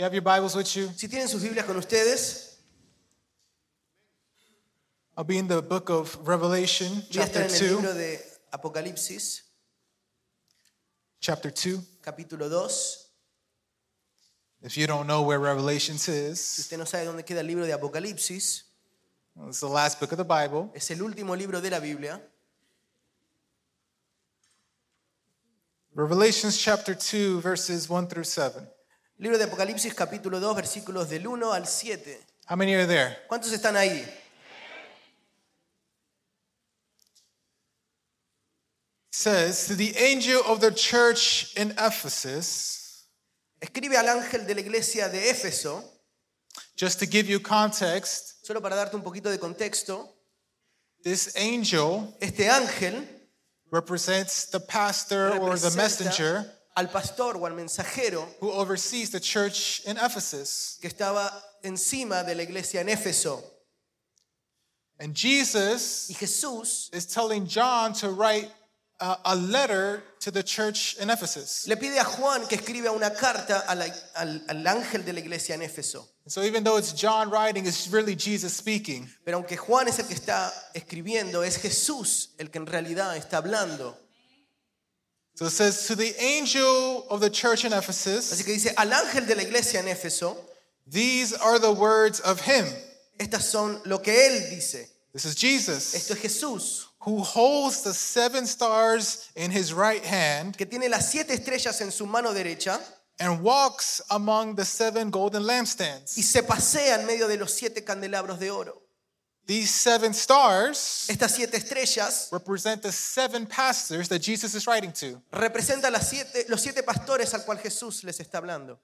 You have your Bibles with you? Si tienen sus Biblias con ustedes, I'll be in the book of Revelation, voy a estar chapter en el 2. libro de Apocalipsis, Chapter 2. capítulo 2. If you don't know where Revelations Si is, usted no sabe dónde queda el libro de Apocalipsis, it's the last book of the Bible. es el último libro de la Biblia. Revelations chapter 2, verses 1 through 7. Libro de Apocalipsis, capítulo 2, versículos del 1 al 7. How many are there? ¿Cuántos están ahí? Says, To the angel of the church in Ephesus, Escribe al ángel de la iglesia de Éfeso, just to give you context, solo para darte un poquito de contexto, this angel este ángel represents the pastor or the messenger al pastor o al mensajero who oversees the church in Ephesus. que estaba encima de la iglesia en Éfeso. And Jesus Y Jesús is telling John to write a, a letter to the church in Ephesus. le pide a Juan que escriba una carta a la- al, al ángel de la iglesia en Éfeso. So even though it's John writing, it's really Jesus speaking. Pero aunque Juan es el que está escribiendo, es Jesús el que en realidad está hablando. So it says, To the angel of the church in Así Ephesus, que dice, al ángel de la iglesia en Éfeso, these are the words of him. estas son lo que él dice. This is Jesus, Esto es Jesús, who holds the seven stars in his right hand que tiene las siete estrellas en su mano derecha and walks among the seven golden y lampstands. se pasea en medio de los siete candelabros de oro. These seven stars Estas siete estrellas represent the seven pastors that Jesus is writing to. representan las siete, los siete pastores al cual Jesús les está hablando.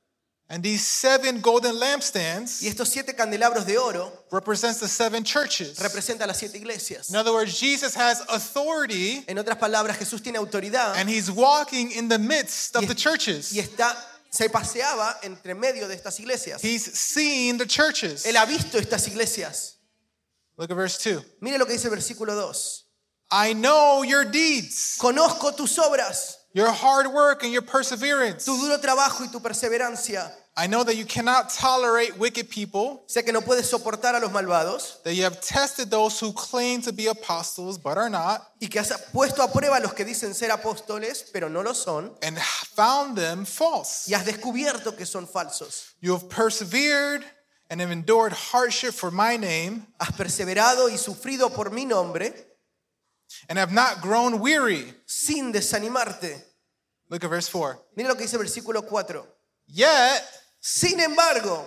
And these seven golden Y lampstands estos siete candelabros de oro represents the seven churches. representan las siete iglesias. In other words, Jesus has authority En otras palabras, Jesús tiene autoridad and he's walking in the midst of y, the churches. y está, se paseaba entre medio de estas iglesias. He's seen the churches. Él ha visto estas iglesias. Look at verse 2. Mire lo que dice el versículo 2. I know your deeds, Conozco tus obras, your hard work and your perseverance. tu duro trabajo y tu perseverancia. I know that you cannot tolerate wicked people, Sé que no puedes soportar a los malvados that you have tested those who claim to be apostles but are not, y que has puesto a prueba a los que dicen ser apóstoles, pero no lo son, and found them false. y has descubierto que son falsos. You have persevered and have endured hardship for my name, Has perseverado y sufrido por mi nombre and have not grown weary. sin desanimarte. Look at verse 4. Mira lo que dice versículo 4. Yet, Sin embargo,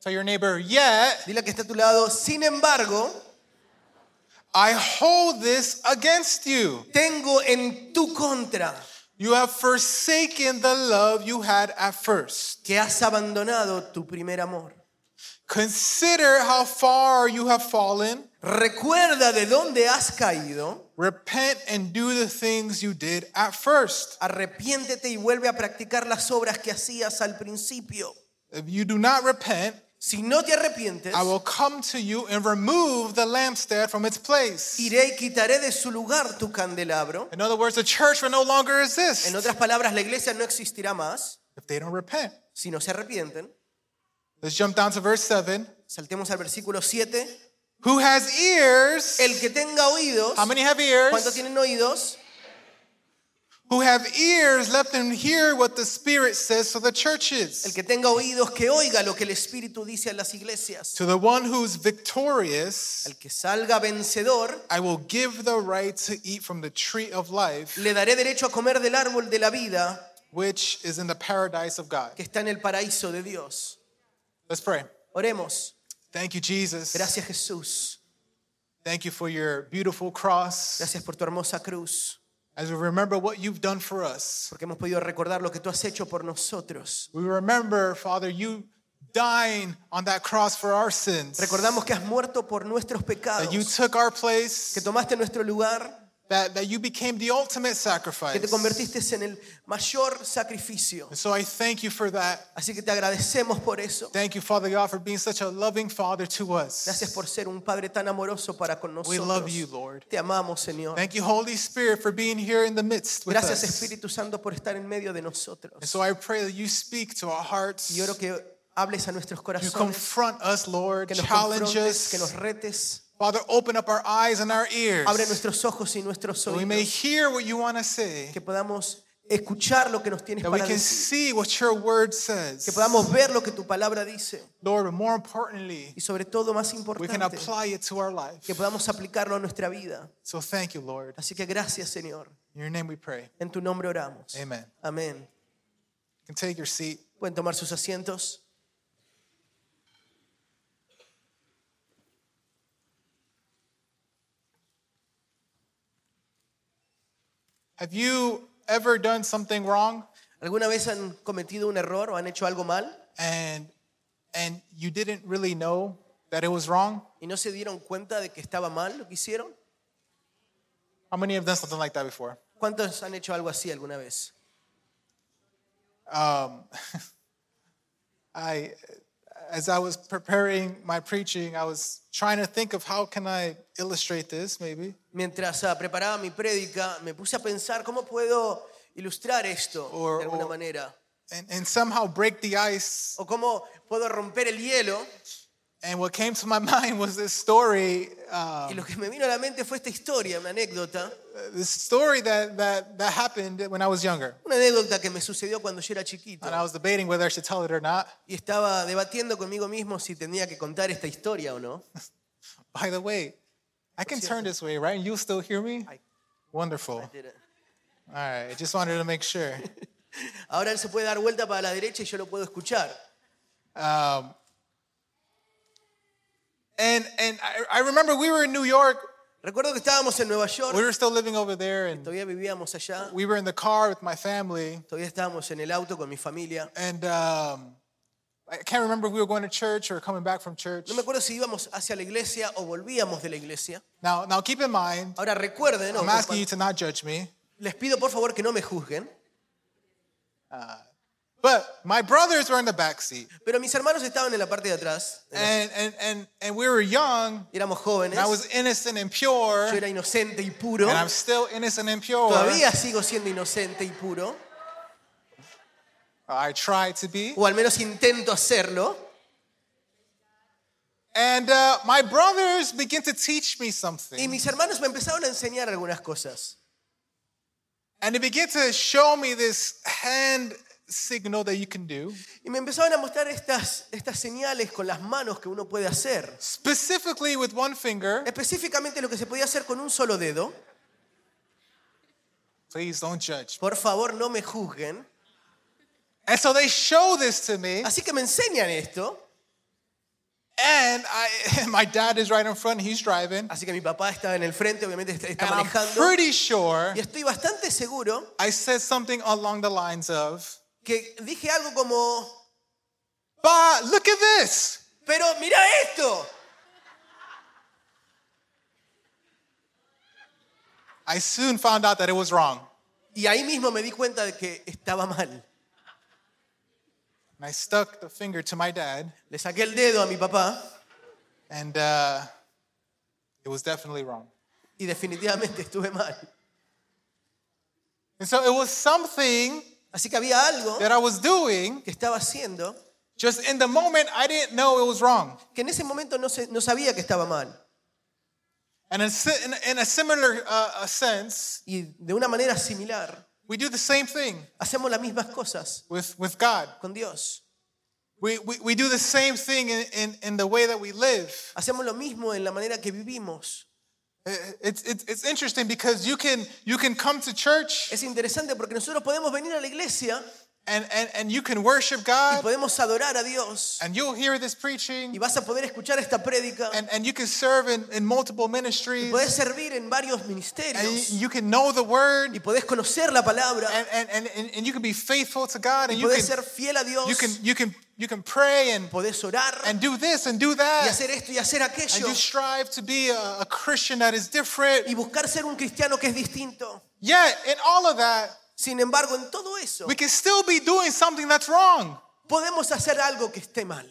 tell your neighbor, yet dile que está a tu lado, sin embargo, I hold this against you. tengo en tu contra You have forsaken the love you had at first. que has abandonado tu primer amor. Consider how far you have fallen. Recuerda de dónde has caído, Repent and do the things you did at first. arrepiéntete y vuelve a practicar las obras que hacías al principio. If you do not repent, Si no te arrepientes, I will come to you and remove the lampstand from its place. iré y quitaré de su lugar tu candelabro. In other words, the church will no longer exist En otras palabras, la iglesia no existirá más if they don't repent. si no se arrepienten. Let's jump down to verse 7. Saltemos al versículo 7. Who has ears? El que tenga oídos, How many have ears? ¿cuántos tienen oídos? Who have ears, let them hear what the Spirit says to the churches. El que tenga oídos, que oiga lo que el Espíritu dice a las iglesias. To the one who's victorious, El que salga vencedor, I will give the right to eat from the tree of life, le daré derecho a comer del árbol de la vida which is in the paradise of God. que está en el paraíso de Dios. Let's pray. Oremos. Thank you, Jesus. Gracias Jesús. Thank you for your beautiful cross. Gracias por tu hermosa cruz. As we remember what you've done for us, Porque hemos podido recordar lo que tú has hecho por nosotros. we remember, Father, you dying on that cross for our sins. Recordamos que has muerto por nuestros That you pecados. took our place, Que tomaste nuestro lugar. That, that you became the ultimate sacrifice. Que te convertiste en el mayor sacrificio. And so I thank you for that. Así que te agradecemos por eso. Thank you, Father God, for being such a loving Father to us. Gracias por ser un Padre tan amoroso para con nosotros. We love you. Lord. Te amamos, Señor. Thank you, Holy Spirit, for being here in the midst with Gracias, us. Espíritu Santo, por estar en medio de nosotros. And so I pray that you speak to our hearts. Y oro que hables a nuestros corazones. You confront us, Lord. que nos Challenge confrontes, que nos us. retes. Father, open up our eyes and our ears. Abre nuestros ojos y nuestros So we may oídos, hear what you want to say. que podamos escuchar lo que nos tienes That we para can decir, see what your word says. que podamos ver lo que tu palabra dice Lord, but more importantly, y sobre todo más we can importante, apply it to our life. que podamos aplicarlo a nuestra vida. So thank you, Lord. Así que gracias, Señor. In your name we pray. En tu nombre oramos. Amen. Amén. You can take your seat. Pueden tomar sus asientos. Have you ever done something wrong ¿Alguna vez han cometido un error o han hecho algo mal and and you didn't really know that it was wrong? y no se dieron cuenta de que estaba mal lo que hicieron? How many have done something like that before? ¿Cuántos han hecho algo así alguna vez? Um, I, as I was preparing my preaching, I was trying to think of how can I illustrate this, maybe. Mientras ah, preparaba mi prédica, me puse a pensar cómo puedo ilustrar esto Or- de alguna or- manera. and, and somehow break the ice. O cómo puedo romper el hielo. And what came to my mind was this story, Y um, lo que me vino a la mente fue esta historia, una anécdota. this story that, that, that happened when I was younger. Una anécdota que me sucedió cuando yo era chiquito. And I was debating whether I should tell it or not. Y estaba debatiendo conmigo mismo si tenía que contar esta historia o no. By the way, I can turn this way, right? And you'll still hear me? I- Wonderful. All right, I just wanted to make sure. Ahora él se puede dar vuelta para la derecha y yo lo puedo escuchar. Um, and and I, I remember we were in New York. Recuerdo que estábamos en Nueva York, We were still living over there, and todavía vivíamos allá, we were in the car with my family. todavía estábamos en el auto con mi familia. And um, I can't remember if we were going to church or coming back from church. No me acuerdo si íbamos hacia la iglesia o volvíamos de la iglesia. Now, now keep in mind, Ahora recuerden, ¿no? I'm asking you to not judge me, les pido por favor que no me juzguen, but my brothers were in the back seat, pero mis hermanos estaban en la parte de atrás. and and and and we were young. Éramos jóvenes, And I was innocent and pure. yo era inocente y puro. and I'm still innocent and pure. Todavía sigo siendo inocente y puro, I try to be. o al menos intento hacerlo. And uh, my brothers begin to teach me something. Y mis hermanos me empezaron a enseñar algunas cosas. And they begin to show me this hand signal that you can do, Y me empezaron a mostrar estas, estas señales con las manos que uno puede hacer. specifically with one finger. Específicamente lo que se podía hacer con un solo dedo. Please don't judge. Por favor, no me juzguen. And so they show this to me, Así que me enseñan esto. and I, my dad is right in front. He's driving, Así que mi papá estaba en el frente, obviamente está- está and I'm manejando. pretty sure Y estoy bastante seguro I said something along the lines of, que dije algo como, "Ba, look at this." pero mira esto. I soon found out that it was wrong, Y ahí mismo me di cuenta de que estaba mal. and I stuck the finger to my dad, Le saqué el dedo a mi papá and uh, it was definitely wrong. y definitivamente estuve mal. And so it was something Así que había algo that I was doing. que estaba haciendo Just in the moment, I didn't know it was wrong. que en ese momento no, se- no sabía que estaba mal. And in, in, a similar uh, sense, Y de una manera similar, we do the same thing hacemos las mismas cosas with, with God. con Dios. We, we, we do the same thing in, in, in the way that we live. Hacemos lo mismo en la manera que vivimos. It's, it's, it's interesting because you can, you can come to church Es interesante porque nosotros podemos venir a la iglesia and, and, and you can worship y God podemos adorar a Dios and you'll hear this y preaching vas a poder escuchar esta prédica and, and you can serve in, in multiple y ministries podés servir en varios and ministerios you, you can know the word y podés conocer la palabra and, and, and, and, and you can be faithful to God and y you podés can, ser fiel a Dios you can, you can, you can pray and, podés orar and do this and do y that hacer esto y hacer and aquello you strive to be a, a Christian that is different. y buscar ser un cristiano que es distinto. Yet, in all of that, Sin embargo, en todo eso we can still be doing something that's wrong. podemos hacer algo que esté mal.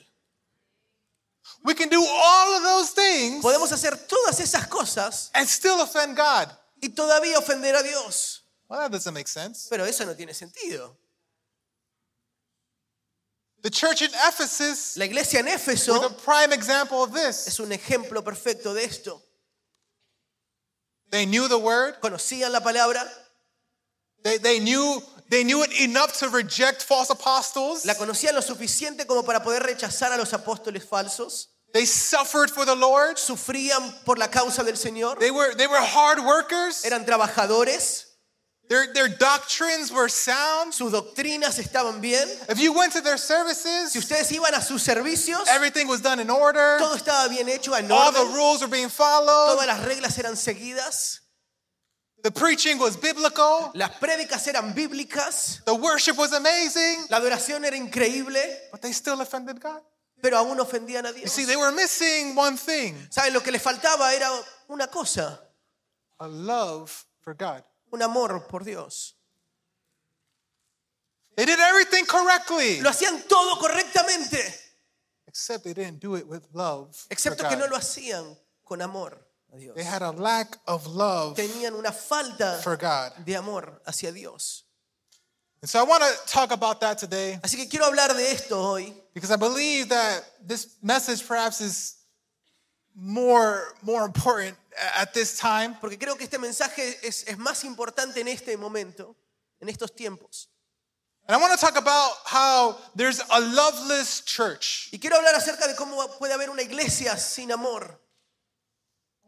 We can do all of those things Podemos hacer todas esas cosas and still offend God. y todavía ofender a Dios. Well, that doesn't make sense. Pero eso no tiene sentido. The church in Ephesus La iglesia en Éfeso prime example of this. es un ejemplo perfecto de esto. They knew the word. Conocían la palabra, They, they knew they knew it enough to reject false apostles. la conocían lo suficiente como para poder rechazar a los apóstoles falsos. They suffered for the Lord. Sufrían por la causa del Señor. They were they were hard workers. Eran trabajadores. Their their doctrines were sound. Sus doctrinas estaban bien. If you went to their Si services, ustedes iban a sus servicios, everything was done in order. todo estaba bien hecho, en All the orden. rules were being followed. Todas las reglas eran seguidas. The preaching was biblical. Las prédicas eran bíblicas. The worship was amazing. La adoración era increíble, But they still offended God. pero aún ofendían a You Dios. see, they were missing one thing ¿Saben? Lo que les faltaba era una cosa, a love for God. Un amor por Dios. They did everything correctly, Lo hacían todo correctamente, except they didn't do it with love. excepto que no lo hacían con amor a Dios. They had a lack of love Tenían una falta for God. de amor hacia Dios. And so I want to talk about that today Así que quiero hablar de esto hoy, because I believe that this message perhaps is more more important at this time. porque creo que este mensaje es, es más importante en este momento, en estos tiempos. And I want to talk about how there's a loveless church. Y quiero hablar acerca de cómo puede haber una iglesia sin amor.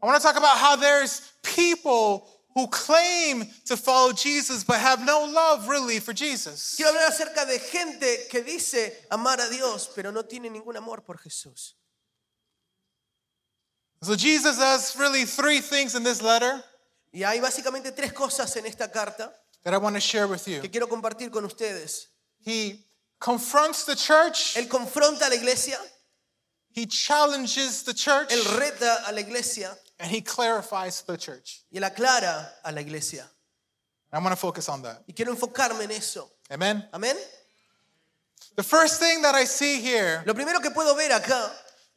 I want to talk about how there's people who claim to follow Jesus but have no love really for Jesus. Quiero hablar acerca de gente que dice amar a Dios, pero no tiene ningún amor por Jesús. So Jesus does really three things in this letter Y hay básicamente tres cosas en esta carta that I want to share with you. que quiero compartir con ustedes. He confronts the church, Él confronta a la iglesia, he challenges the church, él reta a la iglesia and he clarifies the church. y él aclara a la iglesia. I want to focus on that. Y quiero enfocarme en eso. Amen. Amén. The first thing that I see here Lo primero que puedo ver acá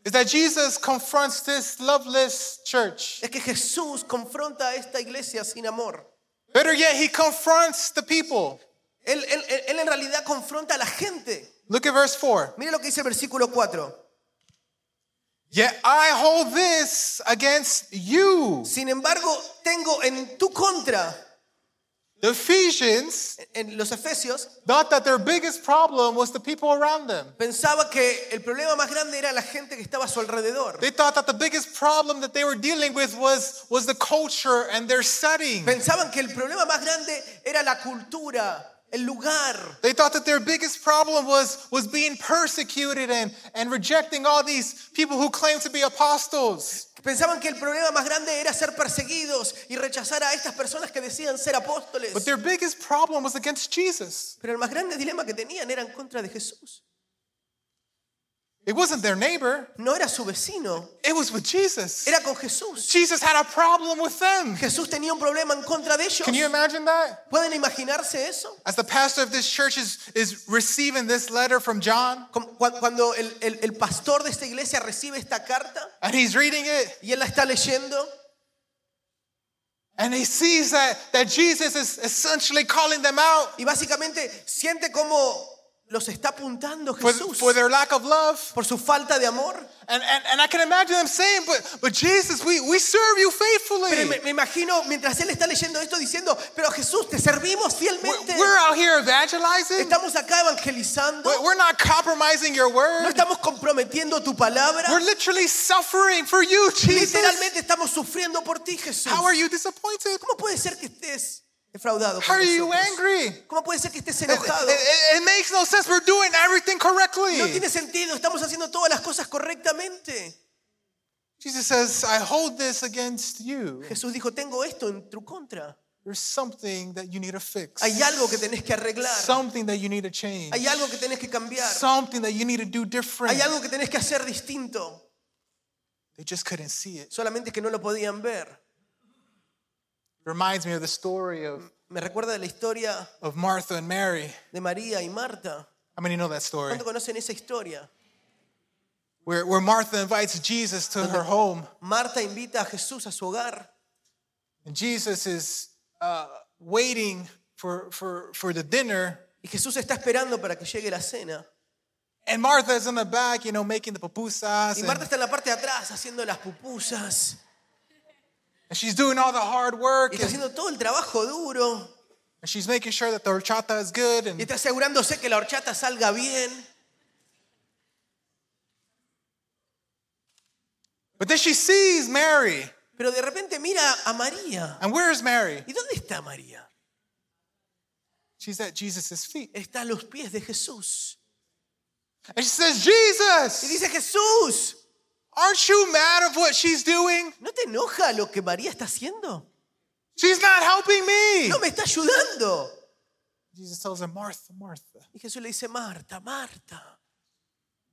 is that Jesus confronts this loveless church. es que Jesús confronta a esta iglesia sin amor. Better yet, he confronts the people. Él, él- él- él en realidad confronta a la gente. Look at verse 4. Mire lo que dice el versículo 4. Yet I hold this against you. Sin embargo, tengo en tu contra, The Ephesians en los Efesios, thought that their biggest problem was the people around them. pensaba que el problema más grande era la gente que estaba a su alrededor. They thought that the biggest problem that they were dealing with was, was the culture and their setting. Pensaban que el problema más grande era la cultura, el lugar. They thought that their biggest problem was, was being persecuted and, and rejecting all these people who claimed to be apostles. Pensaban que el problema más grande era ser perseguidos y rechazar a estas personas que decían ser apóstoles. But their biggest problem was against Jesus. Pero el más grande dilema que tenían era en contra de Jesús. It wasn't their neighbor, No era su vecino, it was with Jesus. era con Jesús. Jesus had a problem with them. Jesús tenía un problema en contra de ellos. Can you imagine that? ¿Pueden imaginarse eso? As the pastor of this church is, is receiving this letter from John, Cuando el, el- el pastor de esta iglesia recibe esta carta and he's reading it, y él la está leyendo and he sees that, that Jesus is essentially calling them out y básicamente siente como los está apuntando for, Jesús for their lack of love. por su falta de amor. And, and, and I can imagine them saying, but, but Jesus, we, we serve you Pero me, faithfully. me imagino mientras él está leyendo esto diciendo, pero Jesús, te servimos We're, fielmente. we're out here evangelizing. Estamos acá evangelizando. We're we're not compromising your No word. estamos comprometiendo tu palabra. We're literally suffering for you, Jesus. Literalmente estamos sufriendo por ti, Jesús. How are you disappointed? ¿Cómo puede ser que estés defraudado How are you angry? ¿Cómo puede ser que estés It, enojado? it- it makes no sense. We're doing everything correctly. No tiene sentido, estamos haciendo todas las cosas correctamente. Jesus says, I hold this against you. Jesús dijo, tengo esto en tu contra. There's something that you need to fix. Hay algo que tenés que arreglar. Something that you need to change. Hay algo que tenés que cambiar. Something that you need to do different. Hay algo que tenés que hacer distinto. They just couldn't see it. Solamente que no lo podían ver. Reminds me of the story of, Me recuerda de la historia of Martha and Mary. de María y Marta. How many know that story? ¿Cuánto conocen esa historia? Where, where Martha invites Jesus to her home, Marta invita a Jesús a su hogar and Jesus is uh, waiting for, for, for the dinner, y Jesús está esperando para que llegue la cena. And Martha's in the back, you know, making the pupusas. Y And, Marta está en la parte de atrás haciendo las pupusas. And she's doing all the hard work. Y está And, haciendo todo el trabajo duro. and she's making sure that the horchata is good. Y And, está asegurándose que la horchata salga bien. but then she sees Mary. Pero de repente mira a María. And where's Mary? ¿Y dónde está María? She's at Jesus' feet. Está a los pies de Jesús. And she says, Y Jesus, dice Jesús, aren't you mad of what she's doing? ¿no te enoja lo que María está haciendo? She's not helping me. No me está ayudando. Jesus tells her, Martha, Martha, Y Jesús le dice, Marta, Marta.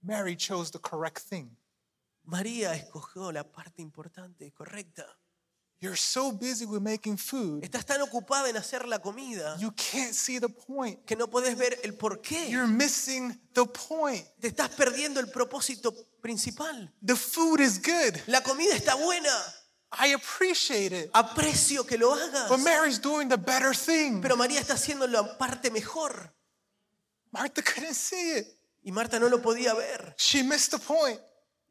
Mary chose the correct thing. María escogió la parte importante y correcta. You're so busy with making food, Estás tan ocupada en hacer la comida you can't see the point. que no puedes ver el por qué. You're missing the point. Te estás perdiendo el propósito principal. The food is good. La comida está buena. I appreciate it. Aprecio que lo hagas. But Mary's doing the better thing. Pero María está haciendo la parte mejor. Martha couldn't see it. Y Marta no lo podía ver. She missed the point.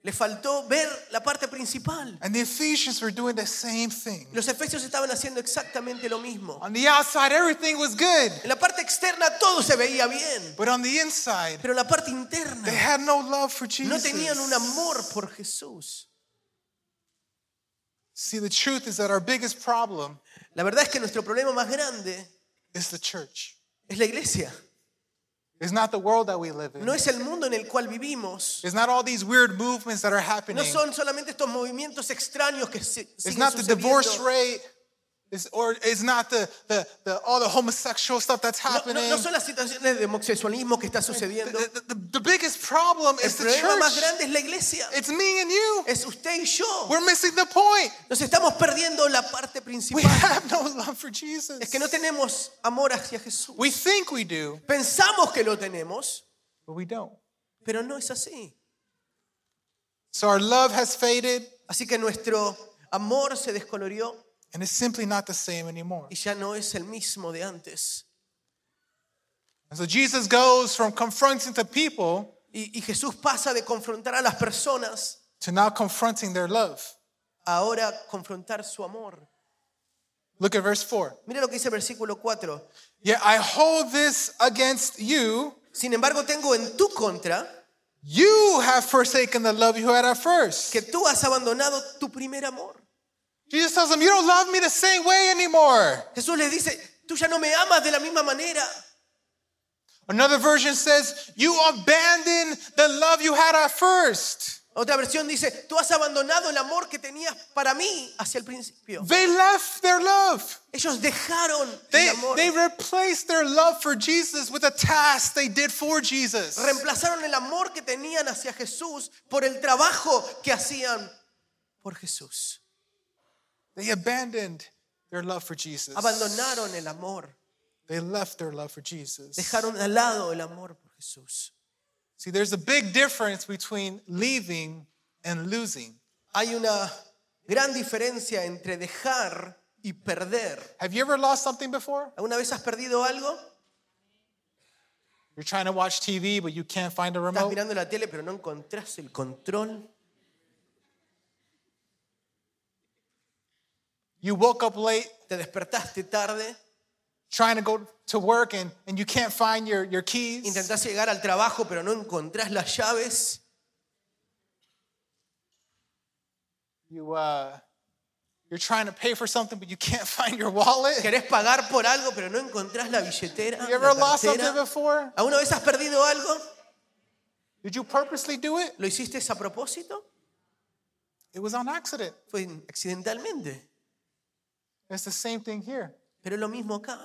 Le faltó ver la parte principal. And the Ephesians were doing the same thing. Los efesios estaban haciendo exactamente lo mismo. On the outside, everything was good. En la parte externa todo se veía bien. But on the inside, Pero en la parte they interna had no love for no tenían un Jesus. amor por Jesús. See, the truth is that our biggest problem La verdad es que nuestro problema más grande is the church. es la iglesia. It's not the world that we live in. No es el mundo en el cual vivimos. It's not all these weird movements that are happening. No son solamente estos movimientos extraños que se, It's not the divorce rate. It's, or it's not the, the, the, all the homosexual stuff that's No, happening. no- no son las situaciones de homosexualismo que está sucediendo. the, the- the biggest problem El is the más grande es la iglesia. It's me and you. Es usted y yo. We're missing the point. Nos estamos perdiendo la parte We principal. have no love for Jesus. Es que no tenemos amor hacia Jesús. We think we do, Pensamos que lo tenemos, but we don't. pero no es así. So our love has faded, Así que nuestro amor se descolorió and it's simply not the same anymore. y ya no es el mismo de antes. And so Jesus goes from confronting the people Y, y Jesús pasa de confrontar a las personas to now confronting their love. ahora confrontar su amor. Look at verse 4. Mira lo que dice el versículo 4. Yet I hold this against you. Sin embargo, tengo en tu contra You have forsaken the love you had at first. que tú has abandonado tu primer amor. Jesus tells them, You don't love me the same way anymore. Jesús les dice, tú ya no me amas de la misma manera. Another version says, You abandoned the love you had at first. Otra versión dice, tú has abandonado el amor que tenías para mí hacia el principio. They left their love. Ellos dejaron They, el amor. they replaced their love for Jesus with a task they did for Jesus. Reemplazaron el amor que tenían hacia Jesús por el trabajo que hacían por Jesús. They abandoned their love for Jesus. Abandonaron el amor. They left their love for Jesus. Dejaron al lado el amor por Jesús. See, there's a big difference between leaving and losing. Hay una gran diferencia entre dejar y perder. Have you ever lost something before? ¿Alguna vez has perdido algo? You're trying to watch TV, but you can't find a Estás remote. mirando la tele pero no encontrás el control. You woke up late Te despertaste tarde, trying to go to work and, and you can't find your, your keys. intentás llegar al trabajo pero no encontrás las llaves. You, uh, you're trying to pay for something, but you can't find your wallet. Querés pagar por algo pero no encontrás la billetera. You ever lost something before? ¿Alguna vez has perdido algo? Did you purposely do it? ¿Lo hiciste a propósito? It was on accident. Fue accidentalmente. It's the same thing here. Pero es lo mismo acá.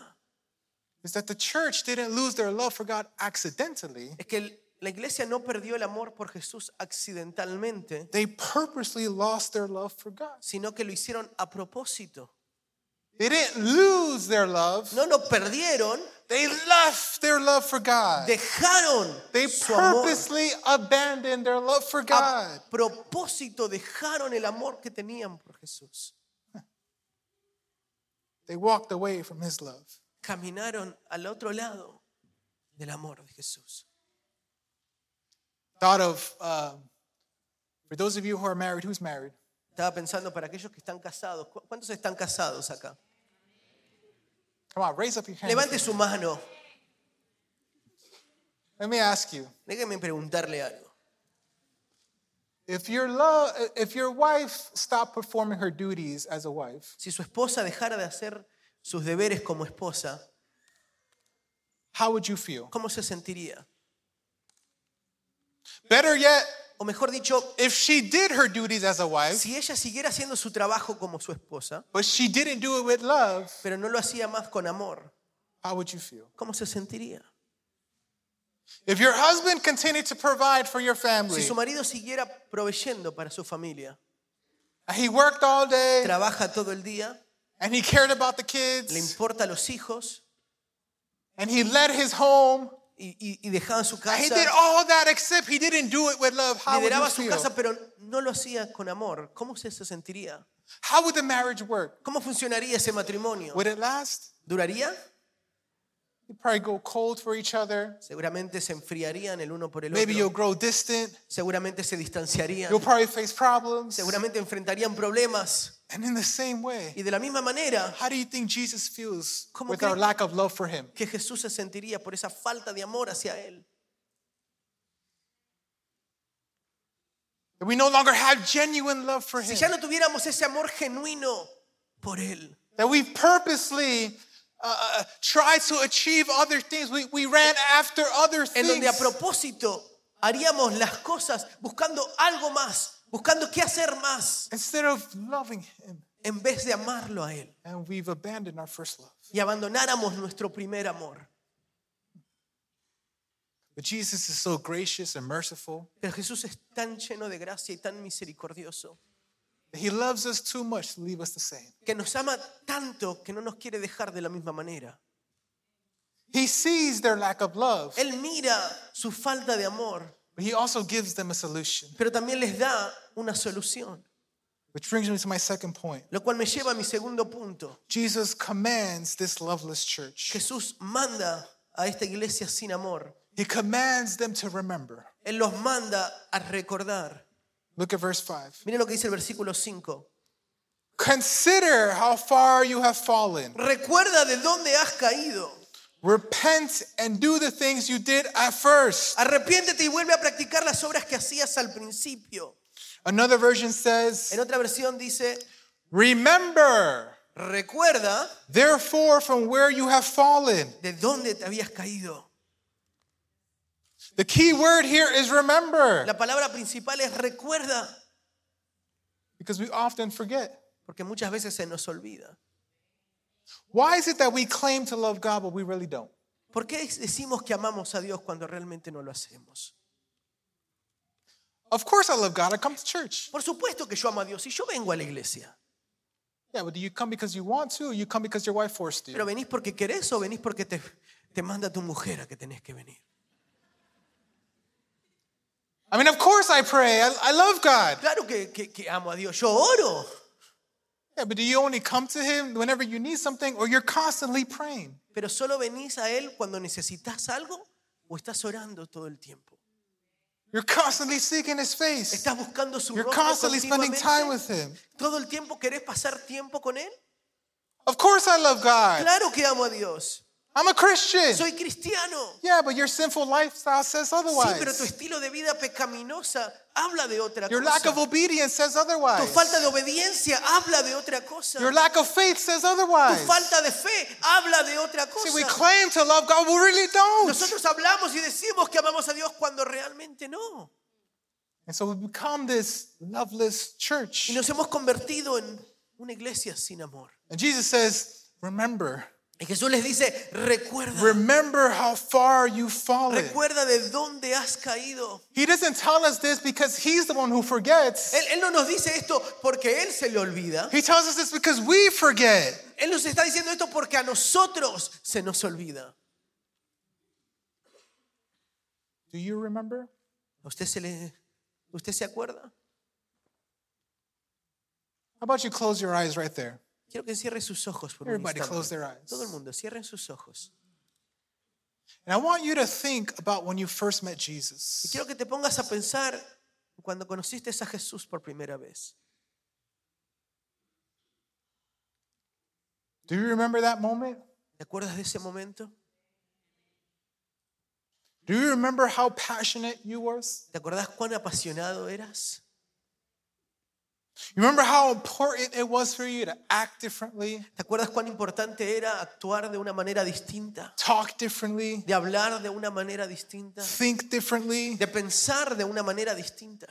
Is that the church didn't lose their love for God accidentally. Es que el- la iglesia no perdió el amor por Jesús accidentalmente, They purposely lost their love for God. sino que lo hicieron a propósito. They didn't lose their love. No lo perdieron, They left their love for God. dejaron They su amor. purposely abandoned their love for A God. propósito dejaron el amor que tenían por Jesús. They walked away from his love. Caminaron al otro lado del amor de Jesús. thought of, um, for those of you who are married, who's married? Estaba pensando para aquellos que están casados. ¿cu- ¿Cuántos están casados acá? Come on, raise up your hand. Levante su mano. Let me ask you. Déjenme preguntarle algo. If your love, if your wife stopped performing her duties as a wife, Si su esposa dejara de hacer sus deberes como esposa, how would you feel? ¿cómo se sentiría? Better yet, O mejor dicho, if she did her duties as a wife, si ella siguiera haciendo su trabajo como su esposa, but she didn't do it with love, pero no lo hacía más con amor, how would you feel? ¿cómo se sentiría? If your husband continued to provide for your family, Si su marido siguiera proveyendo para su familia, and he worked all day, trabaja todo el día, and he cared about the le kids, importa a los hijos and he led his home, y, y- y dejaba su and he did casa, all that except he didn't do it with love, how would you lideraba su feel? casa, pero no lo hacía con amor, ¿cómo se se sentiría? How would the marriage work? ¿Cómo funcionaría ese matrimonio? Would it last? ¿Duraría? You'd probably go cold for each other. Seguramente se enfriarían el uno por el Maybe you'll otro. grow distant. Seguramente se distanciarían. You'll probably face problems. Seguramente enfrentarían problemas. And in the same way, Y de la misma manera how do you think Jesus feels ¿Cómo with our lack of love for him? que Jesús se sentiría por esa falta de amor hacia Él. That we no longer have genuine love for Si him. ya no tuviéramos ese amor genuino por Él. That we purposely uh, uh, try to achieve other things. We, we ran after other En donde a things. propósito haríamos las cosas buscando algo más, buscando qué hacer más, Instead of loving him. en vez de amarlo a Él. And we've abandoned our first love. Y abandonáramos nuestro primer amor. But Jesus is so gracious and merciful. Pero Jesús es tan lleno de gracia y tan misericordioso He loves us too much to leave us the same. que nos ama tanto que no nos quiere dejar de la misma manera. He sees their lack of love, Él mira su falta de amor, but He also gives them a solution. pero también les da una solución. Which brings me to my second point. Lo cual me lleva a mi segundo punto. Jesus commands this loveless church. Jesús manda a esta iglesia sin amor. He commands them to remember. Él los manda a recordar. Look at verse 5. Miren lo que dice el versículo 5. Consider how far you have fallen. Recuerda de dónde has caído. Repent and do the things you did at first. Arrepiéntete y vuelve a practicar las obras que hacías al principio. Another version says, En otra versión dice, Remember, recuerda therefore, from where you have fallen. de dónde te habías caído. The key word here is remember La palabra principal es recuerda, because we often forget. porque muchas veces se nos olvida. Why is it that we claim to love God, but we really don't? ¿Por qué decimos que amamos a Dios cuando realmente no lo hacemos? Of course, I love God. I come to church. Por supuesto que yo amo a Dios y yo vengo a la iglesia. Yeah, but do you come because you want to, or you come because your wife forced you? Pero venís porque querés o venís porque te, te manda tu mujer a que tenés que venir. I mean, of course I pray. I, I love God. Claro que, que- que amo a Dios, yo oro. Yeah, but do you only come to Him whenever you need something, or you're constantly praying? Pero solo venís a Él cuando necesitas algo o estás orando todo el tiempo. You're constantly seeking His face. Estás buscando su You're constantly spending time with. Him. Todo el tiempo querés pasar tiempo con Él. Of course I love God. Claro que amo a Dios. I'm a Christian. Soy cristiano. Yeah, but your sinful lifestyle says Sí, pero tu otherwise. estilo de vida pecaminosa habla de otra Your lack of cosa. obedience says Tu otherwise. falta de obediencia habla de otra cosa. Your lack of faith says Tu otherwise. falta de fe habla de otra See, we cosa. claim to love God, but we really don't. Nosotros hablamos y decimos que amamos a Dios cuando realmente no. And so we become this loveless church. Y nos hemos convertido en una iglesia sin amor. And Jesus says, Remember, Y Jesús les dice, recuerda, remember how far you've fallen. recuerda de dónde has caído. He doesn't tell us this because he's the one who forgets. Él, él no nos dice esto porque Él se le olvida. He tells us this because we forget. Él nos está diciendo esto porque a nosotros se nos olvida. Do you remember? ¿A usted se le, usted se acuerda? How about you close your eyes right there? Quiero que cierre sus ojos por un Everybody instante. close their eyes. Todo el mundo, cierren sus ojos. And I want you to think about when you first met Y Jesus. quiero que te pongas a pensar cuando conociste a Jesús por primera vez. Do you remember that moment? ¿Te acuerdas de ese momento? Do you remember how passionate you was? ¿Te acuerdas cuán apasionado eras? You remember how important it was for you to act differently, ¿Te acuerdas cuán importante era actuar de una manera distinta? talk differently, De hablar de una manera distinta? think differently? De pensar de una manera distinta?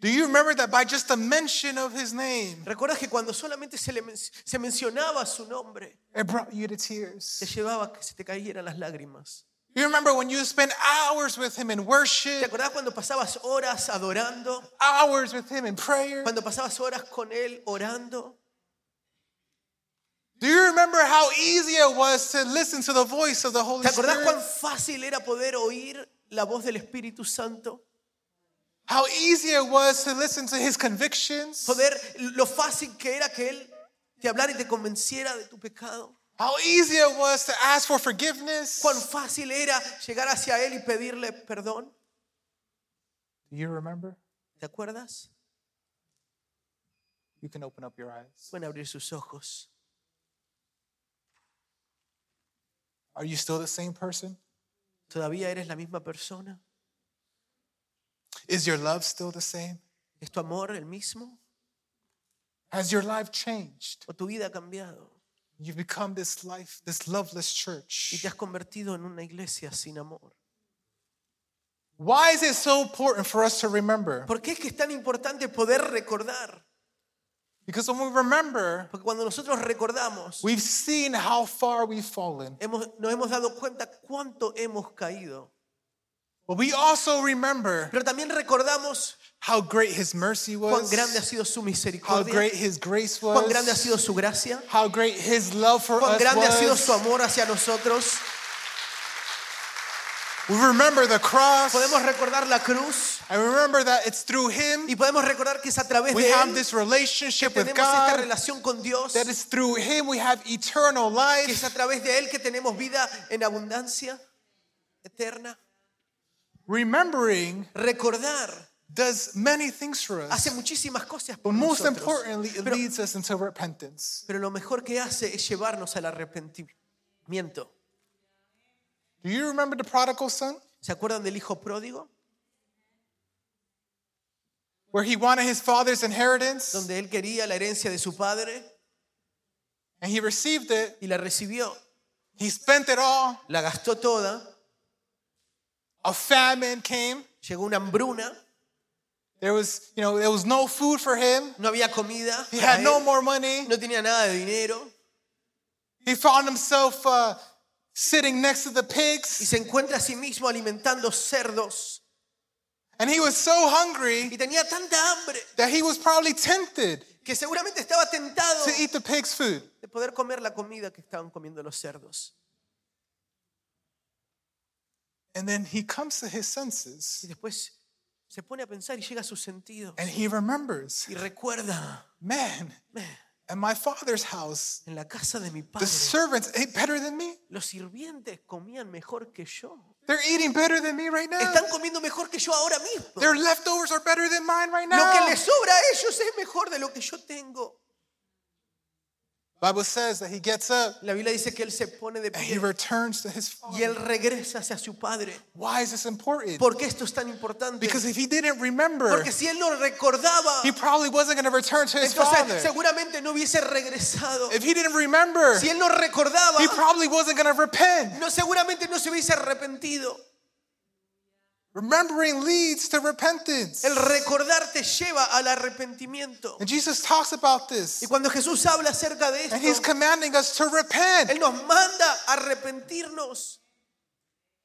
Do you remember that by just a mention of his name, ¿Recuerdas que cuando solamente se, le se mencionaba su nombre, it brought you to te tears? llevaba a que se te cayeran las lágrimas? You remember when you spent hours with him in ¿Te worship, acordás cuando pasabas horas adorando? hours with him in prayer? Cuando pasabas horas con Él orando? Do you remember how easy it was to listen to the voice of the Holy ¿Te acordás cuán Spirit? fácil era poder oír la voz del Espíritu Santo? How easy it was to listen to his convictions? Poder, lo fácil que era que Él te hablara y te convenciera de tu pecado. How easy it was to ask for forgiveness? Cuán fácil era llegar hacia Él y pedirle perdón. Do you remember? ¿Te acuerdas? You can open up your eyes. Pueden abrir sus ojos. Are you still the same person? ¿Todavía eres la misma persona? Is your love still the same? ¿Es tu amor el mismo? Has your life changed? ¿O tu vida ha cambiado? You've become this life, this loveless Y church. te has convertido en una iglesia sin amor. Why is it so important for us to remember? ¿Por qué es que es tan importante poder recordar? Because when we remember, Porque cuando nosotros recordamos, we've seen how far we've fallen. hemos, nos hemos dado cuenta cuánto hemos caído. But we also remember Pero también recordamos how great his mercy cuán was, grande ha sido su how misericordia, great his grace cuán grande ha was, sido su gracia, how great his love for cuán us grande ha sido su was. amor hacia nosotros. We remember the cross. Podemos recordar la cruz I remember that it's through him y podemos recordar que es a través we de have él this que relationship with tenemos esta God. relación con Dios, That is through him we have eternal que es life. a través de él que tenemos vida en abundancia eterna. Remembering Recordar does many things for us. hace muchísimas cosas por But most nosotros. importantly, it Pero, leads us into repentance. pero lo mejor que hace es llevarnos al arrepentimiento. Do you remember the prodigal son? ¿Se acuerdan del hijo pródigo? Where he wanted his father's inheritance Donde él quería la herencia de su padre and he received it. y la recibió. He spent it all. La gastó toda. A famine came. Llegó una hambruna. There was, you know, there was no food for him. No había comida. He had no él, more money. no tenía nada de dinero. He found himself uh, sitting next to the Y pigs. se encuentra a sí mismo alimentando cerdos. And he was so hungry Y tenía tanta hambre that he was probably tempted que seguramente estaba tentado to eat the pig's food. de poder comer la comida que estaban comiendo los cerdos. And then he comes to his Y senses después se pone a pensar y llega a sus sentidos. and he remembers, Y recuerda, man, "Man, in my father's house, en la casa de mi the padre, servants ate better than me. los sirvientes comían mejor que yo. They're eating better than me right now. Están comiendo mejor que yo ahora mismo. Their leftovers are better than mine right Lo que now. les sobra a ellos es mejor de lo que yo tengo. Bible says that he gets up La Biblia dice que él se pone de and he pie returns to his y él father. regresa hacia su padre. Why is this important? ¿Por qué esto es tan importante? Because if he didn't remember, Porque si él no recordaba, he probably wasn't going to return to his entonces father. seguramente no hubiese regresado. If he didn't remember, Si él no recordaba, he probably wasn't going to repent. no, seguramente no se hubiese arrepentido. Remembering leads to repentance. El recordar te lleva al arrepentimiento. And Jesus talks about this. Y cuando Jesús habla acerca de And he's esto, commanding us to repent. Él nos manda a arrepentirnos.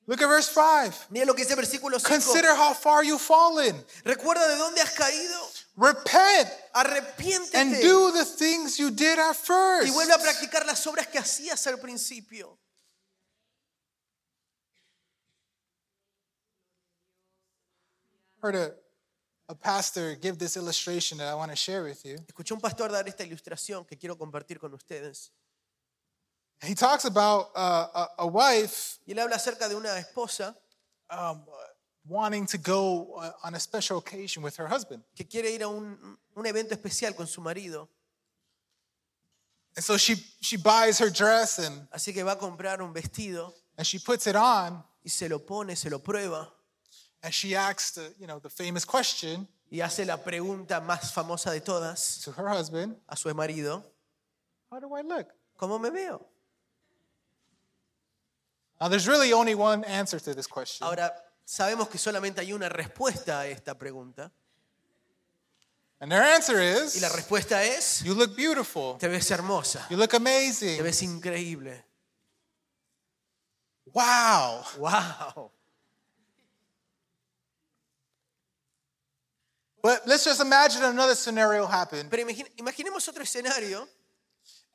Look at verse 5. Mira lo que dice versículo 5. Consider how far you've fallen. Recuerda de dónde has caído. Repent and Arrepiéntete. do the things you did at Y first. vuelve a practicar las obras que hacías al principio. Heard a, a pastor give this illustration that I want to share with you. Escuché un pastor dar esta ilustración que quiero compartir con ustedes. He talks about uh, a, a wife Y él habla acerca de una esposa um, wanting to go uh, on a special occasion with her husband. que quiere ir a un, un evento especial con su marido. And so she, she buys her dress and, Así que va a comprar un vestido and she puts it on y se lo pone, se lo prueba and she asks the, you know, the famous question y hace la pregunta más famosa de todas to her husband a su marido, How do I look? ¿cómo me veo? Now, there's really only one answer to this question. Ahora, sabemos que solamente hay una respuesta a esta pregunta. And their answer Y la is respuesta es, You look beautiful. te ves hermosa, You look te amazing. ves increíble. Wow. ¡Wow! But let's just imagine another scenario happened. Pero imagine- imaginemos otro escenario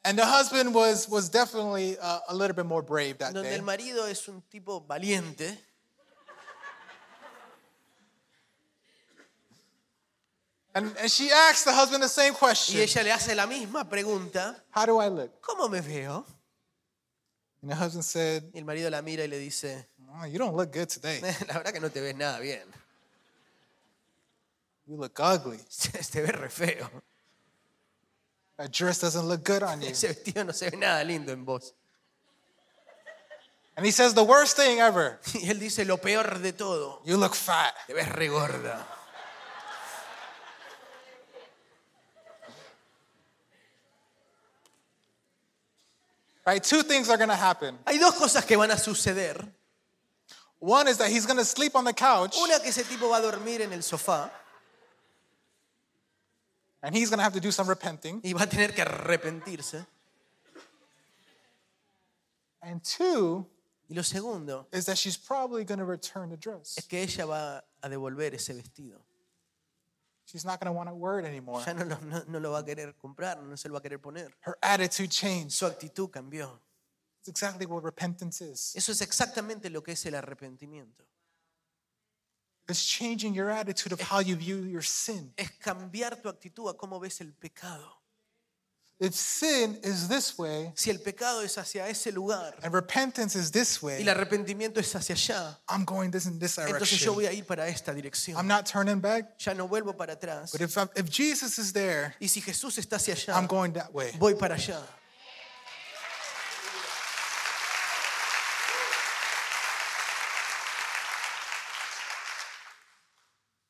And the husband was, was definitely uh, a little bit more brave that donde day. el marido es un tipo valiente And, and she asked the husband the same y question ella le hace la misma pregunta, How do I look? ¿cómo me veo? And the husband said, Y el marido la mira y le dice, "Oh, You don't look good today. la verdad que no te ves nada bien, You look ugly. te ves re feo, That dress doesn't look good on you. ese vestido no se ve nada lindo en vos. And he says the worst thing ever Y él dice lo peor de todo, You look fat. te ves re gorda. Right? Two things are going to happen. Hay dos cosas que van a suceder. One is that he's going to sleep on the couch Una que ese tipo va a dormir en el sofá and he's going to have to do some repenting. y va a tener que arrepentirse. And two Y lo segundo is that she's probably going to return the dress. es que ella va a devolver ese vestido. She's not going to want to wear it anymore. Ya no lo, no- no lo va a querer comprar, no se lo va a querer poner. Her attitude changed. Su actitud cambió. It's exactly what repentance is. Eso es exactamente lo que es el arrepentimiento. It's changing your attitude of how you view your sin. Es cambiar tu actitud a cómo ves el pecado. If sin is this way Si el pecado es hacia ese lugar and repentance is this y way, el arrepentimiento es hacia allá, I'm going this in this entonces yo direction. voy a ir para esta I'm dirección. not turning back. Ya no vuelvo para atrás. But if, if Jesus is there, Y si Jesús está hacia I'm allá, going that way. voy para allá. And so repentance is really not about you feeling sorry for what you did,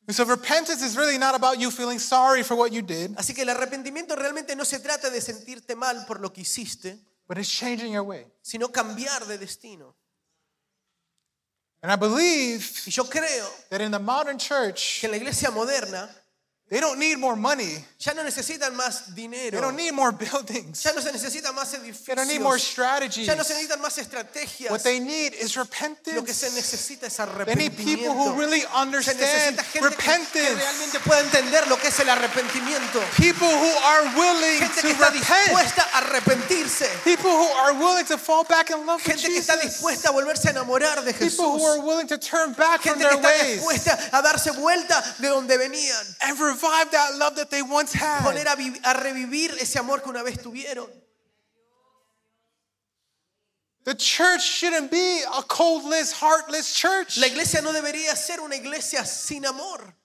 Así que el arrepentimiento realmente no se trata de sentirte mal por lo que hiciste, but it's changing your way. sino cambiar de destino. And I believe Y yo creo that in the modern church, que en la iglesia moderna they don't need more money. ya no necesitan más They dinero, don't need more buildings. ya no se necesitan más They don't need more edificios, strategies. ya no se necesitan más estrategias. What they need is Lo que se repentance. necesita es They need people who arrepentimiento. really Se understand necesita gente que, que repentance. realmente pueda entender lo que es el arrepentimiento. People who are willing Gente to que está repent. dispuesta a arrepentirse. People who are willing to fall back in love with Gente que está Jesus. dispuesta a volverse a enamorar de People who Jesús. are willing to turn back from Gente que their está ways dispuesta a darse vuelta de donde venían. and revive that love that they once Poner had. a, vi- a revivir ese amor que una vez tuvieron. The church shouldn't be a coldless, heartless church. La iglesia no debería ser una iglesia sin amor.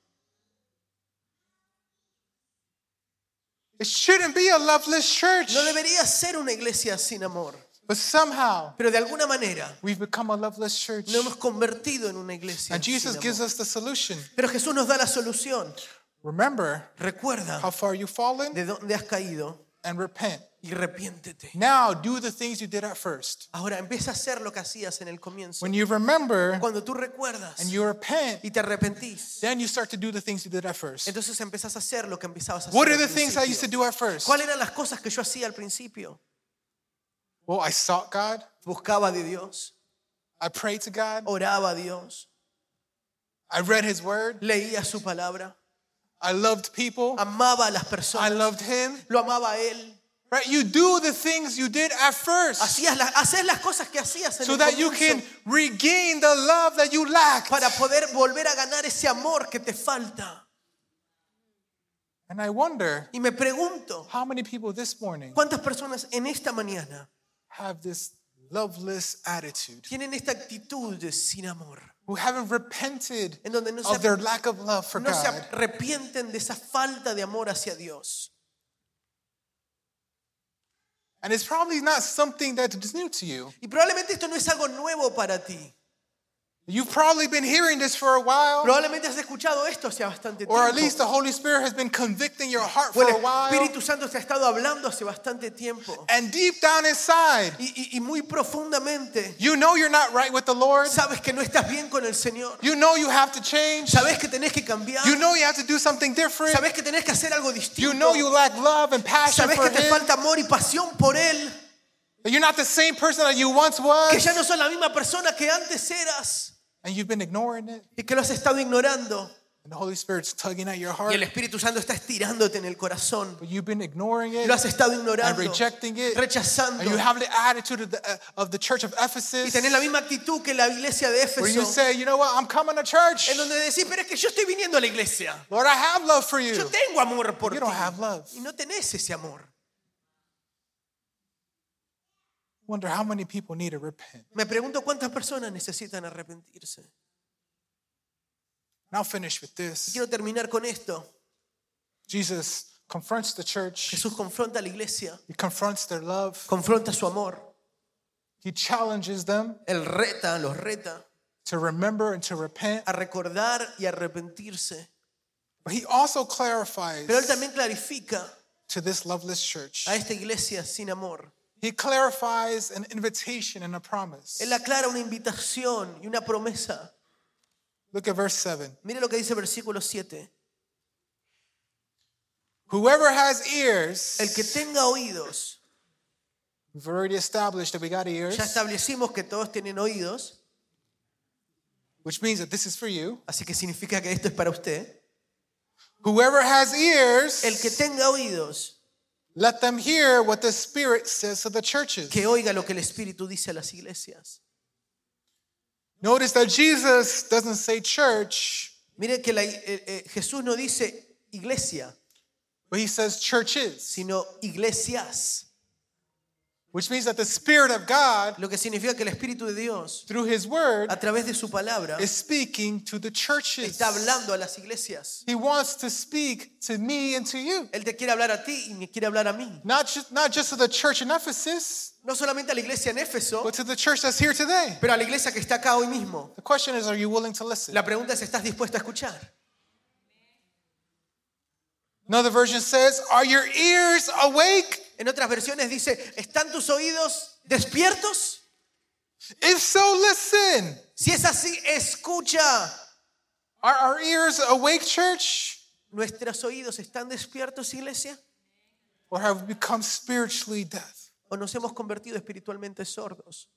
It shouldn't be a loveless church. No debería ser una iglesia sin amor. But somehow Pero de alguna manera we've become a loveless church. nos hemos convertido en una iglesia And Jesus sin gives amor. us the solution. Pero Jesús nos da la solución. Remember Recuerda how far you've fallen de dónde has caído and repent. y arrepiéntete. Now do the things you did at first. Ahora empieza a hacer lo que hacías en el comienzo. When you remember Cuando tú recuerdas and you repent, y te arrepentís, then you start to do the things you did at first. entonces empezás a hacer lo que empezabas a hacer. What are the things I used to do at first? ¿Cuáles eran las cosas que yo hacía al principio? Well, I sought God. Buscaba de Dios, I prayed to God. oraba a Dios, I read His Word. leía su palabra, I loved people. amaba a las I personas, loved Him. lo amaba a Él. Right? You do the things you did at first Hacías las, haces las cosas que hacías en so el that you can regain the love that you lacked. para poder volver a ganar ese amor que te falta. And I wonder Y me pregunto, how many people this morning ¿cuántas personas en esta mañana have this loveless attitude, tienen esta actitud de sin amor, who haven't repented en donde no of se, their lack of love for no se God. arrepienten de esa falta de amor hacia Dios. And it's probably not something that is new to you. Y probablemente esto no es algo nuevo para ti. You've probably been hearing this for a while, Probablemente has escuchado esto hace bastante or at least the Holy Spirit has been convicting your heart for a while. Espíritu Santo se ha estado hablando hace bastante tiempo. And deep down inside, Y, y- y muy profundamente you know you're not right with the Lord. sabes que no estás bien con el Señor. You know you have to change. Sabes que tenés que cambiar. You know you have to do something different. Sabes que tenés que hacer algo You know you lack love and passion Sabes for que te Him. falta amor y pasión por Él. That you're not the same person that you once Que was. ya no sos la misma persona que antes eras. And you've been ignoring it. Y que lo has estado ignorando. And the Holy Spirit's tugging at your Y heart. el Espíritu Santo está estirándote en el corazón. But you've been ignoring it Lo has estado and ignorando. rejecting it. Rechazando. And you have the attitude of the, uh, of the church of Y Ephesus. tenés la misma actitud que la iglesia de Where you Éfeso. say, you know what, I'm coming to church. En donde decís, pero es que yo estoy viniendo a la iglesia. Lord, I have love for you. Yo tengo amor por You ti. don't have love. Y no tenés ese amor. Wonder how many people need to repent. Me pregunto cuántas personas necesitan arrepentirse. And I'll finish with this. quiero terminar con esto. Jesus confronts the church. Jesús confronta a la iglesia, He confronts their love. confronta su amor. He challenges them Él reta, los reta to remember and to repent. a recordar y arrepentirse. But he also clarifies Pero Él también clarifica to this loveless church. a esta iglesia sin amor. He clarifies an invitation and a promise. Él aclara una invitación y una promesa. Look at verse 7. Mire lo que dice versículo 7. Whoever has ears, El que tenga oídos, we've already established that we got ears, ya establecimos que todos tienen oídos, which means that this is for you. así que significa que esto es para usted. Whoever has ears, El que tenga oídos, let them hear what the Spirit says to the churches. que oiga lo que el Espíritu dice a las iglesias. Notice that Jesus doesn't say church, Mire que la- eh, eh, Jesús no dice iglesia, but he says churches, sino iglesias. Which means that the Spirit of God, Lo que significa que el Espíritu de Dios, through his word, a través de su palabra, is speaking to the churches. está hablando a las iglesias. He wants to speak to me and to you. Él te quiere hablar a ti y me quiere hablar a mí. Not just, not just to the church in Ephesus, No solamente a la iglesia en Éfeso, but to the church that's here today. pero a la iglesia que está acá hoy mismo. The question is, are you willing to listen? La pregunta es, ¿estás dispuesto a escuchar? Another version says, Are your ears awake? En otras versiones dice, ¿están tus oídos despiertos? If so, listen. Si es así, escucha. Are our ears awake, church? ¿Nuestros oídos están despiertos, iglesia? Or have we become spiritually deaf? ¿O nos hemos convertido espiritualmente sordos?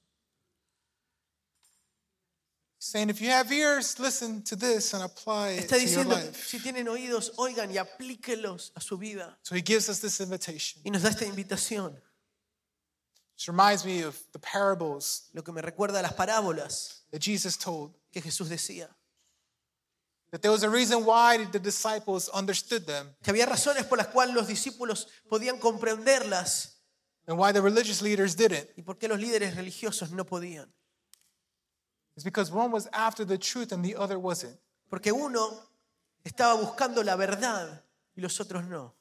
Saying, if you have ears, listen to this and apply it Está to your diciendo, life. si tienen oídos, oigan y aplíquelos a su vida. So he gives us this invitation. Y nos da esta invitación, Which reminds me of the parables lo que me recuerda a las parábolas that Jesus told. que Jesús decía. That there was a reason why the disciples understood them Que había razones por las cuales los discípulos podían comprenderlas and why the religious leaders didn't. y por qué los líderes religiosos no podían. It's because one was after the truth and the other wasn't. Porque uno estaba buscando la verdad y los otros no.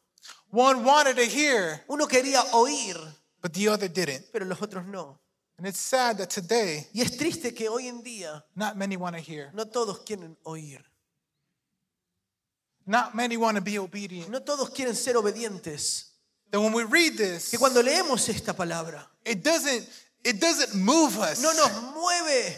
One wanted to hear, Uno quería oír, but the other didn't. pero los otros no. And it's sad that today, Y es triste que hoy en día not many want to hear. no todos quieren oír. Not many want to be obedient. No todos quieren ser obedientes. That when we read this, Que cuando leemos esta palabra, it doesn't, it doesn't move us. no nos mueve,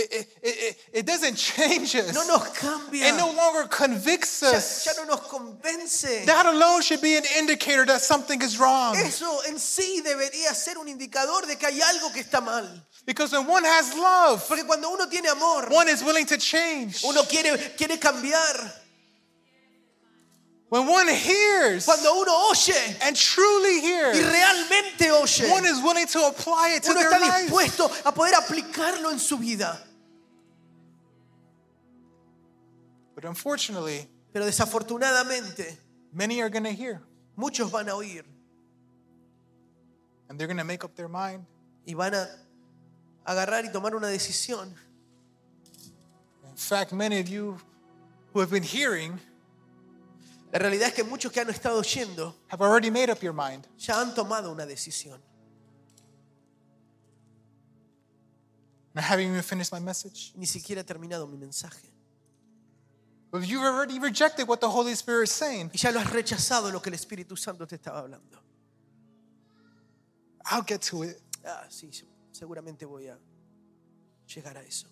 It, it, it, it doesn't change us. no nos cambia, It no longer convicts us. ya no nos convence. That alone should be an indicator that something is wrong. Eso en sí debería ser un indicador de que hay algo que está mal. Because when one has love, Porque cuando uno tiene amor, one is willing to change. uno quiere, quiere cambiar. When one hears Cuando uno oye and truly y hears, realmente oye, one is willing to apply it to uno their está life. dispuesto a poder aplicarlo en su vida. But unfortunately, Pero desafortunadamente, many are going to hear, muchos van a oír, and they're going to make up their mind. y van a agarrar y tomar una decisión. In fact, many of you who have been hearing La realidad es que muchos que han estado oyendo have already made up your mind. ya han tomado una decisión. And I haven't even finished my message. Ni siquiera he terminado mi mensaje. But you've already rejected what the Holy Spirit is saying. Y ya lo has rechazado lo que el Espíritu Santo te estaba hablando. I'll get to it. Ah, sí, seguramente voy a llegar a eso.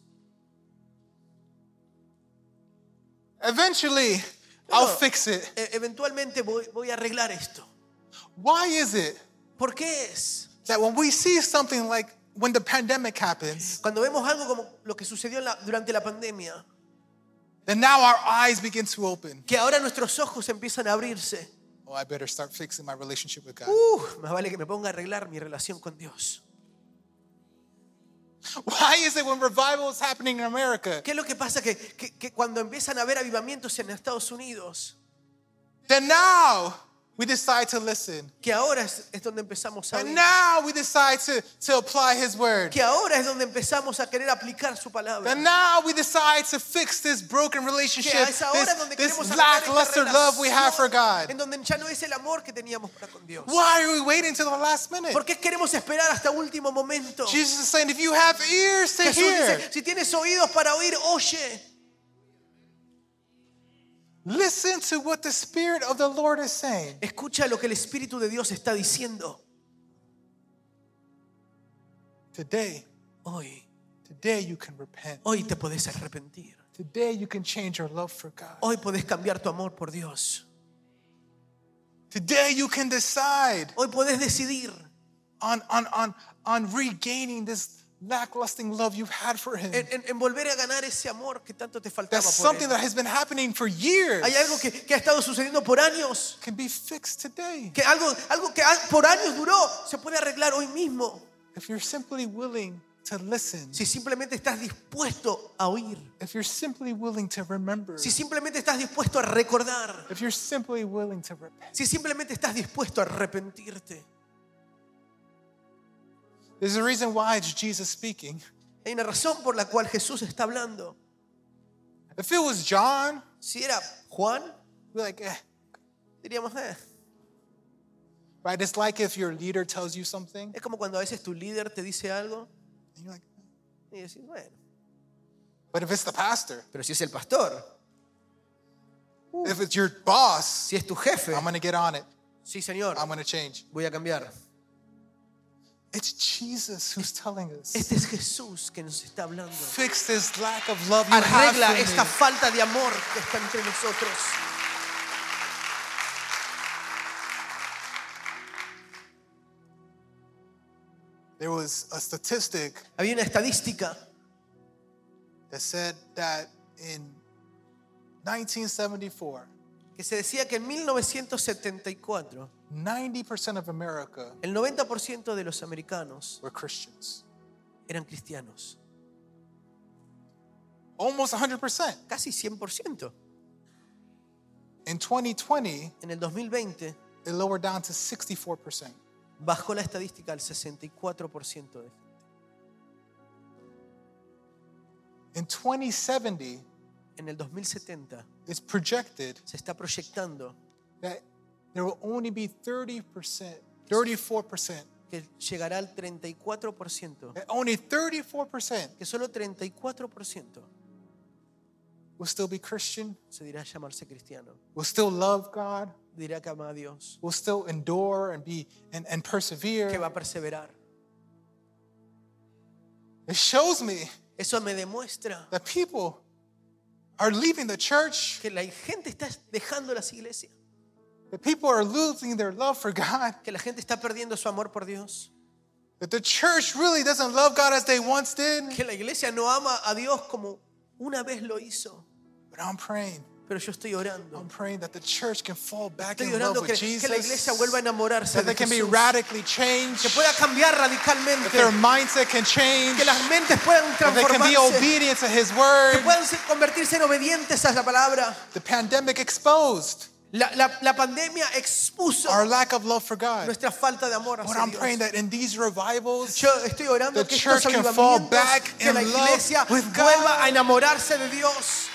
Eventually, I'll No, fix it. e- eventualmente voy, voy a arreglar esto. Why is it ¿Por qué es? that when we see something like when the pandemic happens, Cuando vemos algo como lo que sucedió la- durante la pandemia, then now our eyes begin to open? que ahora nuestros ojos empiezan a abrirse. Oh, I better start fixing my relationship with God. Uh, más vale que me ponga a arreglar mi relación con Dios. Why is it when revival is happening in America, ¿Qué es lo que pasa? Que, que- que cuando empiezan a haber avivamientos en Estados Unidos, then now we decide to listen. que ahora es, donde empezamos a And oír, now we decide to, to apply His word. que ahora es donde empezamos a querer aplicar su palabra. And now we decide to fix this broken Que relationship, es ahora this, donde this queremos arreglar esta lackluster love we have for God. En donde ya no es el amor que teníamos para con Dios. Why are we waiting till the last minute? ¿Por qué queremos esperar hasta último momento? Jesus is saying, if you have ears to Jesús hear, dice, si tienes oídos para oír, oye. Listen to what the Spirit of the Lord is saying. Escucha lo que el Espíritu de Dios está diciendo. Today, Hoy, today you can repent. hoy te podés arrepentir. Today you can change your love for God. Hoy podés cambiar tu amor por Dios. Today you can decide Hoy podés decidir on, on, on, on regaining this lackluster love you've had for Him. en, en- en volver a ganar ese amor que tanto te faltaba. That's por something él. that has been happening for years. Hay algo que, que ha estado sucediendo por años, Can be fixed today. que algo, algo que por años duró, se puede arreglar hoy mismo. If you're simply willing to listen, Si simplemente estás dispuesto a oír, if you're simply willing to remember, si simplemente estás dispuesto a recordar, if you're simply willing to repent. si simplemente estás dispuesto a arrepentirte. There's a reason why it's Jesus speaking. Hay una razón por la cual Jesús está hablando. If it was John, Si era Juan, we'd be like, eh. diríamos, eh. Right? It's like if your leader tells you something, Es como cuando a veces tu líder te dice algo and you're like, y decís, bueno, but if it's the pastor, pero si es el pastor, if it's your boss, si es tu jefe, I'm gonna get on it. sí señor, I'm gonna change. voy a cambiar. It's Jesus who's telling us. Este es Jesús que nos está hablando. Fix this lack of love you Arregla esta me. falta de amor que está entre nosotros. There was a statistic Había una estadística that said that in 1974, que se decía que en 1974 90% of America el 90% de los americanos were Christians. eran cristianos. Almost 100%. Casi 100%. In 2020, En el 2020 it lowered down to 64%. bajó la estadística al 64% de gente. In 2070, En el 2070 it's projected se está proyectando that there will only be 30%, 34%, que llegará al 34%, that only 34% que solo 34% will still be Christian, se dirá llamarse cristiano, will still love God, dirá que ama a Dios, will still endure and be and, and que persevere. va a perseverar. It shows me Eso me demuestra that people are leaving the church, que la gente está dejando las iglesias, that people are losing their love for God, que la gente está perdiendo su amor por Dios, that the church really doesn't love God as they once did. que la iglesia no ama a Dios como una vez lo hizo. But I'm praying. Pero yo estoy orando. I'm praying that the church can fall back Estoy in love orando with que, que la iglesia Jesus. vuelva a enamorarse That de they can be Jesús. radically changed. Que pueda cambiar That radicalmente. their mindset can change. Que las mentes puedan That they can be transformarse. obedient to His Que word. puedan ser- convertirse en obedientes a la palabra. The pandemic exposed La, la- la pandemia expuso our lack of love for God. nuestra falta de amor But hacia I'm praying that in these revivals, Yo estoy orando the que estos church can fall back que la love iglesia with God. vuelva a enamorarse de Dios.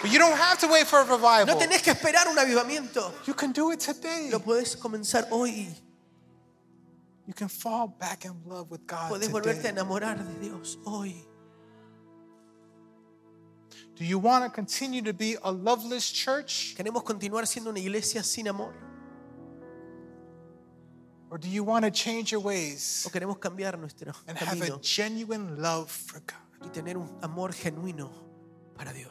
but you don't have to wait for a No revival. tenés que esperar un avivamiento. You can do it today. Lo podés comenzar hoy. You can fall back in love with God Podés volverte a enamorar de Dios hoy. Do you want to continue to be a loveless church? ¿Queremos continuar siendo una iglesia sin amor? Or do you want to change your ways ¿O queremos cambiar nuestro and have a camino genuine love for God? y tener un amor genuino para Dios?